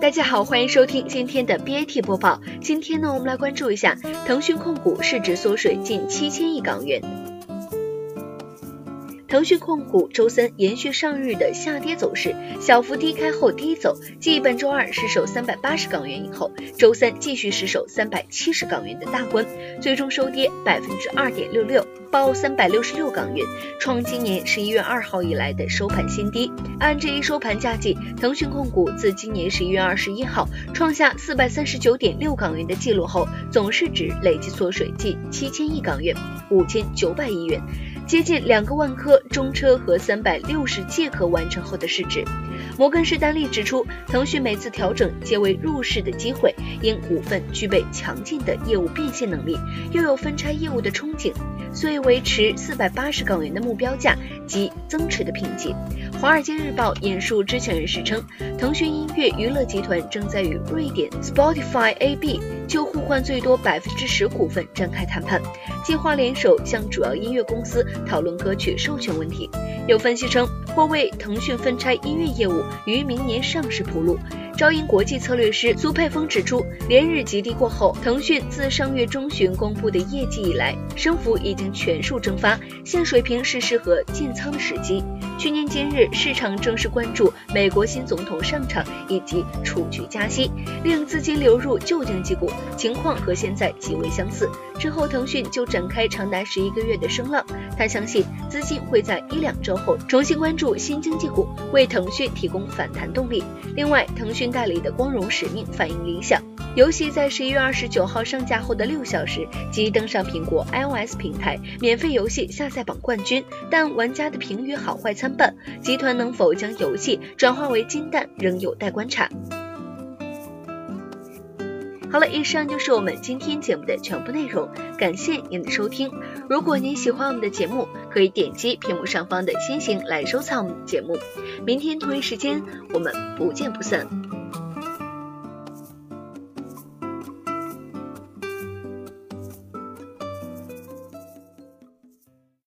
大家好，欢迎收听今天的 BAT 播报。今天呢，我们来关注一下腾讯控股市值缩水近七千亿港元。腾讯控股周三延续上日的下跌走势，小幅低开后低走，继本周二失守三百八十港元以后，周三继续失守三百七十港元的大关，最终收跌百分之二点六六，报三百六十六港元，创今年十一月二号以来的收盘新低。按这一收盘价计，腾讯控股自今年十一月二十一号创下四百三十九点六港元的记录后，总市值累计缩水近七千亿港元，五千九百亿元。接近两个万颗中车和三百六十借壳完成后的市值。摩根士丹利指出，腾讯每次调整皆为入市的机会，因股份具备强劲的业务变现能力，又有分拆业务的憧憬，所以维持四百八十港元的目标价及增持的评级。华尔街日报引述知情人士称，腾讯音乐娱乐集团正在与瑞典 Spotify AB 就互换最多百分之十股份展开谈判，计划联手向主要音乐公司。讨论歌曲授权问题，有分析称或为腾讯分拆音乐业务于明年上市铺路。招银国际策略师苏佩峰指出，连日极低过后，腾讯自上月中旬公布的业绩以来，升幅已经全数蒸发，现水平是适合建仓的时机。去年今日，市场正式关注美国新总统上场以及储局加息，令资金流入旧经济股，情况和现在极为相似。之后，腾讯就展开长达十一个月的声浪。他相信资金会在一两周后重新关注新经济股，为腾讯提供反弹动力。另外，腾讯代理的《光荣使命》反映理想。游戏在十一月二十九号上架后的六小时即登上苹果 iOS 平台免费游戏下载榜冠军，但玩家的评语好坏参半，集团能否将游戏转化为金蛋仍有待观察。好了，以上就是我们今天节目的全部内容，感谢您的收听。如果您喜欢我们的节目，可以点击屏幕上方的星星来收藏我们的节目。明天同一时间，我们不见不散。